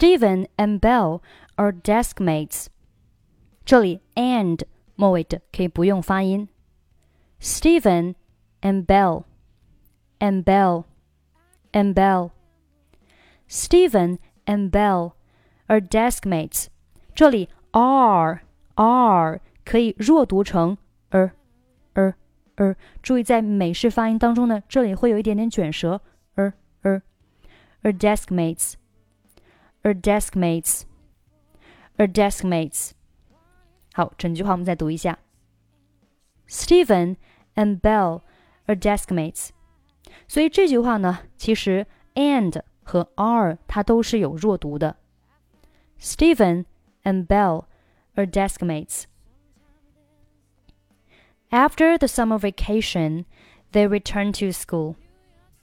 Steven and Bell are desk mates。这里 and 末尾的可以不用发音。Steven and Bell and Bell and Bell. Steven and Bell are desk mates. are are 可以弱读成 er er er。注意在美式发音当中呢，这里会有一点点卷舌 er desk mates。are desk mates, are desk mates。好，整句话我们再读一下。Steven and Bell are desk mates。所以这句话呢，其实 and 和 are and Bell are desk mates. After the summer vacation, they returned to school.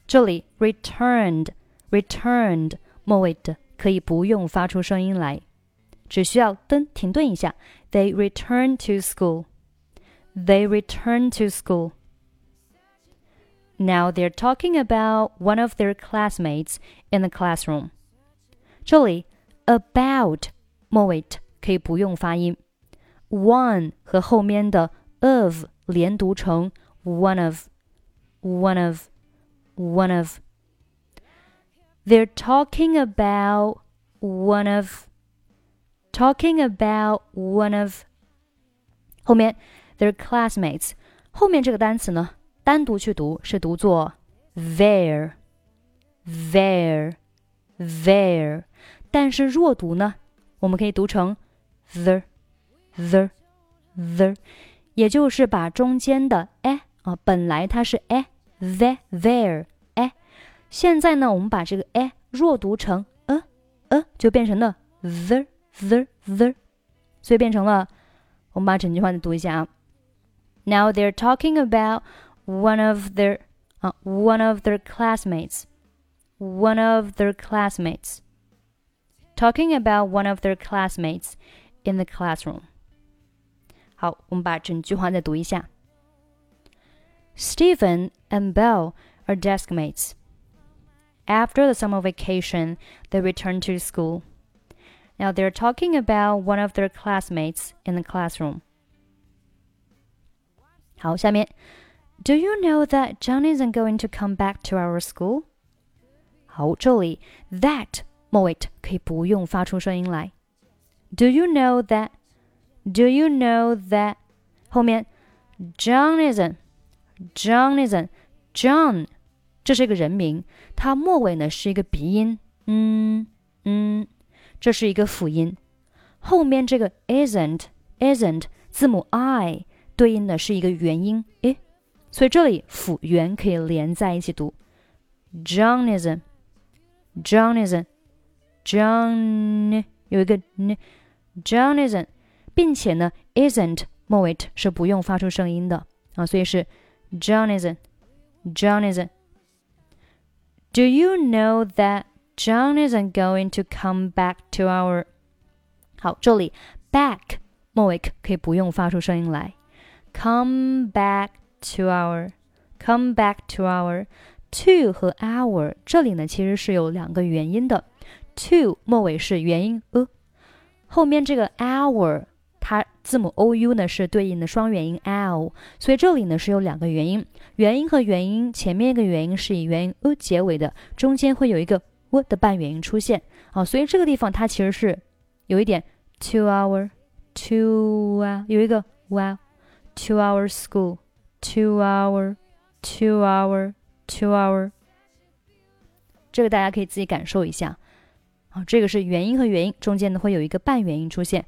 这里 returned returned 可以不用发出声音来，只需要噔停顿一下。They returned to school. They returned to school. Now they're talking about one of their classmates in the classroom. 这里 about 末尾可以不用发音，one 和后面的 of 连读成 one of one of one of. They're talking about one of talking about one of 后面 their classmates 后面这个单词呢，单独去读是读作 their their their，但是弱读呢，我们可以读成 the the the，也就是把中间的 a 啊，本来它是 a the there a， 现在呢，我们把这个 a 弱读成呃呃，就变成了 the the the，所以变成了，我们把整句话再读一下啊。Now they're talking about one of their 啊 one of their classmates, one of their classmates, talking about one of their classmates in the classroom。好，我们把整句话再读一下。Steven and Bell are deskmates. After the summer vacation, they returned to school. Now they're talking about one of their classmates in the classroom. 好，下面，Do you know that John isn't going to come back to our school？好，这里 that 末尾可以不用发出声音来。Do you know that? Do you know that? 后面 John isn't, John isn't, John， 这是一个人名，它末尾呢是一个鼻音，嗯嗯，这是一个辅音。后面这个 isn't isn't 字母 i 对应的是一个元音 i，所以这里辅元可以连在一起读。John isn't, John isn't, John 有一个 n，John isn't，并且呢 isn't 末尾是不用发出声音的啊，所以是 John isn't, John isn't. Do you know that John isn't going to come back to our？好，这里 back 末尾可以不用发出声音来。Come back to our, come back to our, to 和 our 这里呢其实是有两个元音的。to 末尾是元音 a，后面这个 our 它字母 o u 呢是对应的双元音 l，所以这里呢是有两个元音，元音和元音前面一个元音是以元音 a 结尾的，中间会有一个 w 的半元音出现。啊，所以这个地方它其实是有一点 two hour two 啊，有一个 wow to our school two hour two hour two hour，这个大家可以自己感受一下。啊，这个是元音和元音中间呢会有一个半元音出现。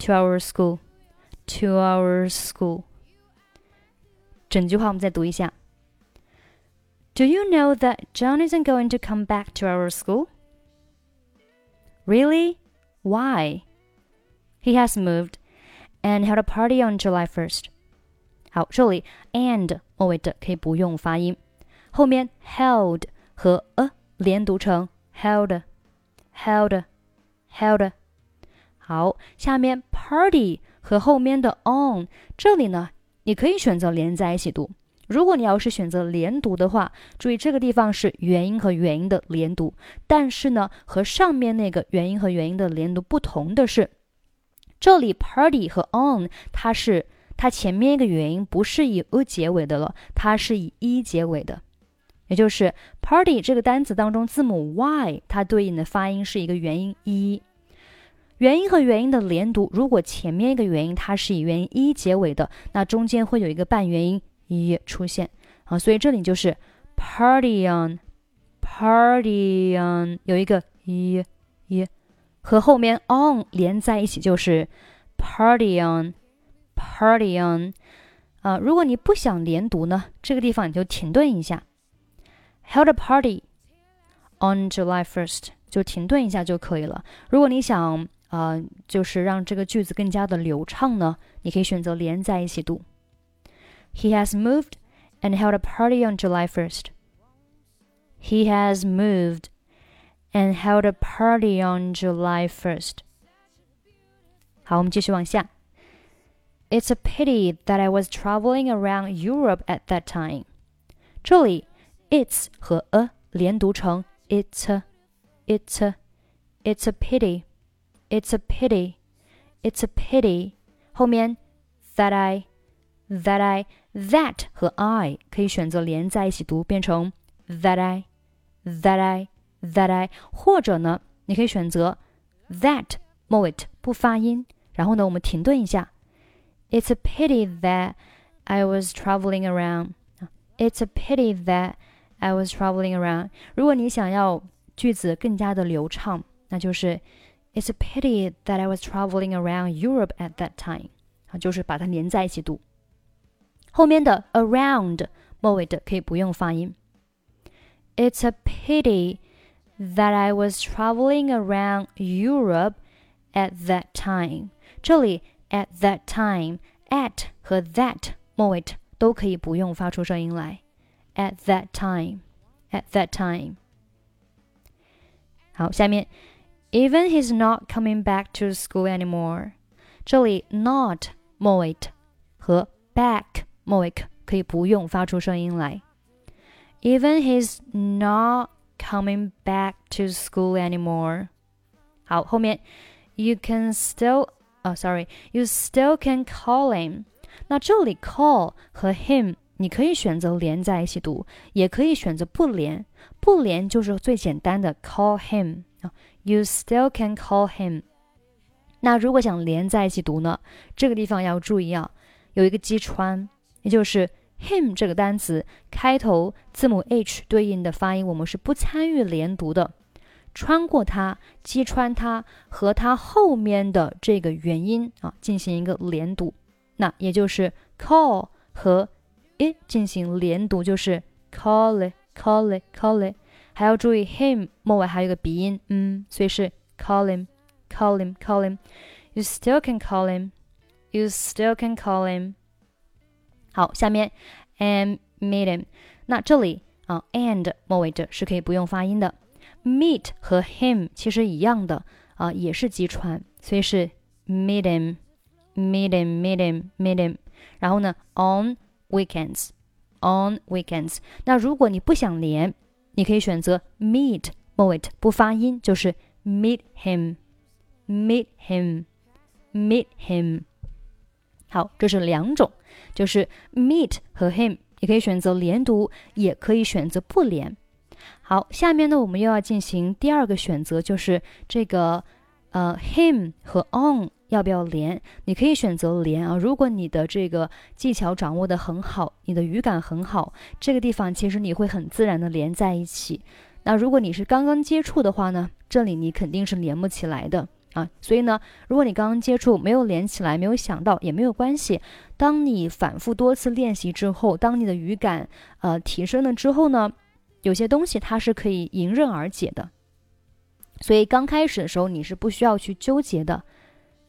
，to our school，to our school。整句话我们再读一下。Do you know that John isn't going to come back to our school? Really? Why? He has moved and held a party on July 1st. 好，这里 and 末尾的可以不用发音，后面 held 和 a 连读成 held。held held。 好，下面 party 和后面的 on 这里呢，你可以选择连在一起读。如果你要是选择连读的话，注意这个地方是元音和元音的连读，但是呢，和上面那个元音和元音的连读不同的是，这里 party 和 on 它是它前面一个元音不是以 u 结尾的了，它是以 e 结尾的，也就是 party 这个单词当中字母 y 它对应的发音是一个元音 e。元音和元音的连读，如果前面一个元音它是以元音一结尾的，那中间会有一个半元音一出现。啊，所以这里就是 party on，party on 有一个一一和后面 on 连在一起就是 party on，party on 啊，如果你不想连读呢，这个地方你就停顿一下，held a party on July first 就停顿一下就可以了。如果你想呃，就是让这个句子更加的流畅呢，你可以选择连在一起读。He has moved and held a party on July 1st. He has moved and held a party on July 1st. 好，我们继续往下。It's a pity that I was traveling around Europe at that time. 这里 it's 和 a 连读成 it's a, it's a, it's a pity. It's a pity. It's a pity. 后面 that I that I that 和 I 可以选择连在一起读，变成 that I that I that I，或者呢，你可以选择 that 末尾不发音，然后呢，我们停顿一下。It's a pity that I was traveling around. It's a pity that I was traveling around. 如果你想要句子更加的流畅，那就是 it's a pity that I was traveling around Europe at that time。啊，就是把它连在一起读。后面的 around 末尾的可以不用发音。It's a pity that I was traveling around Europe at that time。这里 at that time at 和 that 末尾都可以不用发出声音来。At that time, at that time。好，下面 even he's not coming back to school anymore。这里 not 末尾和 back 末尾可以不用发出声音来。Even he's not coming back to school anymore。好，后面 you can still 啊、oh,，sorry，you still can call him。那这里 call 和 him 你可以选择连在一起读，也可以选择不连。不连就是最简单的 call him 啊。 You still can call him。那如果想连在一起读呢？这个地方要注意啊，有一个击穿，也就是 him 这个单词开头字母 h 对应的发音，我们是不参与连读的，穿过它，击穿它，和它后面的这个元音啊进行一个连读。那也就是 call 和 it 进行连读，就是 call it call it call it。还要注意 him 末尾还有一个鼻音，嗯，所以是 call him, call him, call him. You still can call him, you still can call him. 好，下面 and meet him。那这里啊，and 末尾的是可以不用发音的。meet 和 him 其实一样的啊，也是击穿，所以是 meet him, meet him, meet him, meet him。然后呢，on weekends, on weekends。那如果你不想连。 你可以选择 meet 末尾不发音，就是 meet him，meet him，meet him。好，这是两种，就是 meet 和 him，你可以选择连读，也可以选择不连。好，下面呢，我们又要进行第二个选择，就是这个呃 him 和 on。要不要连？你可以选择连啊。如果你的这个技巧掌握的很好，你的语感很好，这个地方其实你会很自然的连在一起。那如果你是刚刚接触的话呢，这里你肯定是连不起来的啊。所以呢，如果你刚刚接触没有连起来，没有想到也没有关系。当你反复多次练习之后，当你的语感呃提升了之后呢，有些东西它是可以迎刃而解的。所以刚开始的时候你是不需要去纠结的。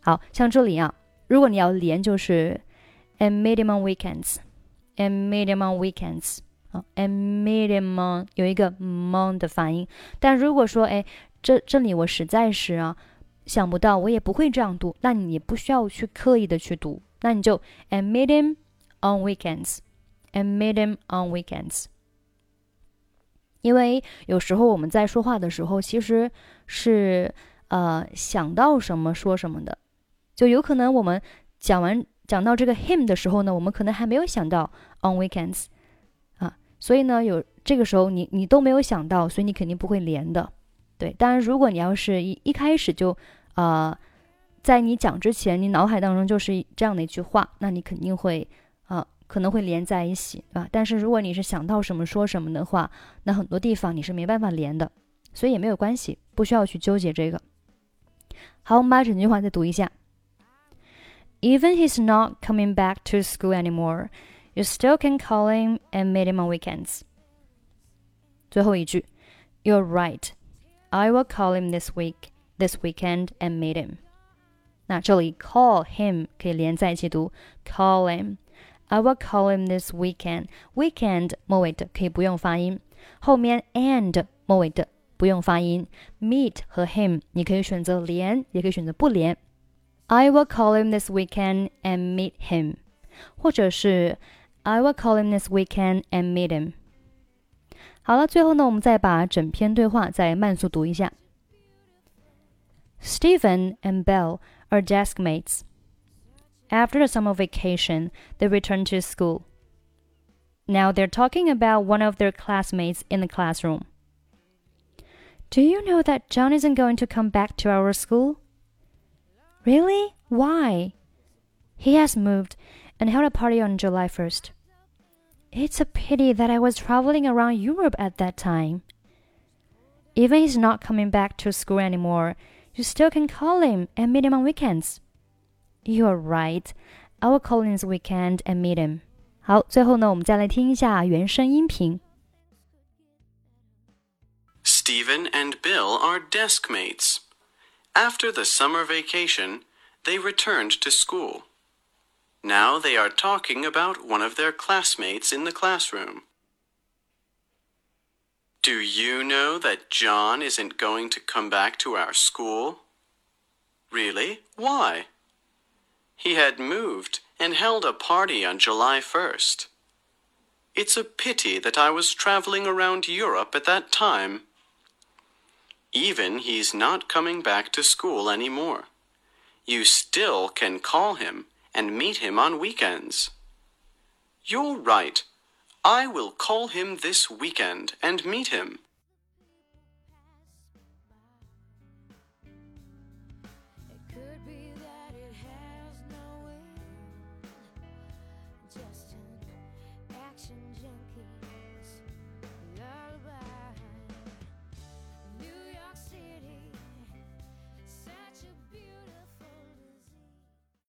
好像这里啊，如果你要连，就是 a medium on weekends，a medium on weekends 啊 a medium on 有一个 on 的发音。但如果说哎，这这里我实在是啊想不到，我也不会这样读，那你不需要去刻意的去读，那你就 a medium on weekends，a medium on weekends。因为有时候我们在说话的时候，其实是呃想到什么说什么的，就有可能我们讲完讲到这个 him 的时候呢，我们可能还没有想到 on weekends 啊，所以呢有这个时候你你都没有想到，所以你肯定不会连的。对，当然如果你要是一一开始就啊。在你讲之前，你脑海当中就是这样的一句话，那你肯定会啊，可能会连在一起，对吧？但是如果你是想到什么说什么的话，那很多地方你是没办法连的，所以也没有关系，不需要去纠结这个。好，我们把整句话再读一下。Even he's not coming back to school anymore, you still can call him and meet him on weekends. 最后一句，You're right. I will call him this week, this weekend, and meet him. 那这里 call him 可以连在一起读，call him。I will call him this weekend. Weekend 末尾的可以不用发音，后面 and 末尾的不用发音。Meet 和 him 你可以选择连，也可以选择不连。 I will call him this weekend and meet him，或者是 I will call him this weekend and meet him。好了，最后呢，我们再把整篇对话再慢速读一下。Steven and Belle are desk mates. After the summer vacation, they return to school. Now they're talking about one of their classmates in the classroom. Do you know that John isn't going to come back to our school? Really? Why? He has moved and held a party on July 1st. It's a pity that I was traveling around Europe at that time. Even he's not coming back to school anymore, you still can call him and meet him on weekends. You're right. I will call him this weekend and meet him. 好，最后呢，我们再来听一下原声音频。Steven and Bill are desk mates. After the summer vacation, they returned to school. Now they are talking about one of their classmates in the classroom. Do you know that John isn't going to come back to our school? Really? Why? He had moved and held a party on July 1st. It's a pity that I was traveling around Europe at that time. Even he's not coming back to school anymore. You still can call him and meet him on weekends. You're right. I will call him this weekend and meet him.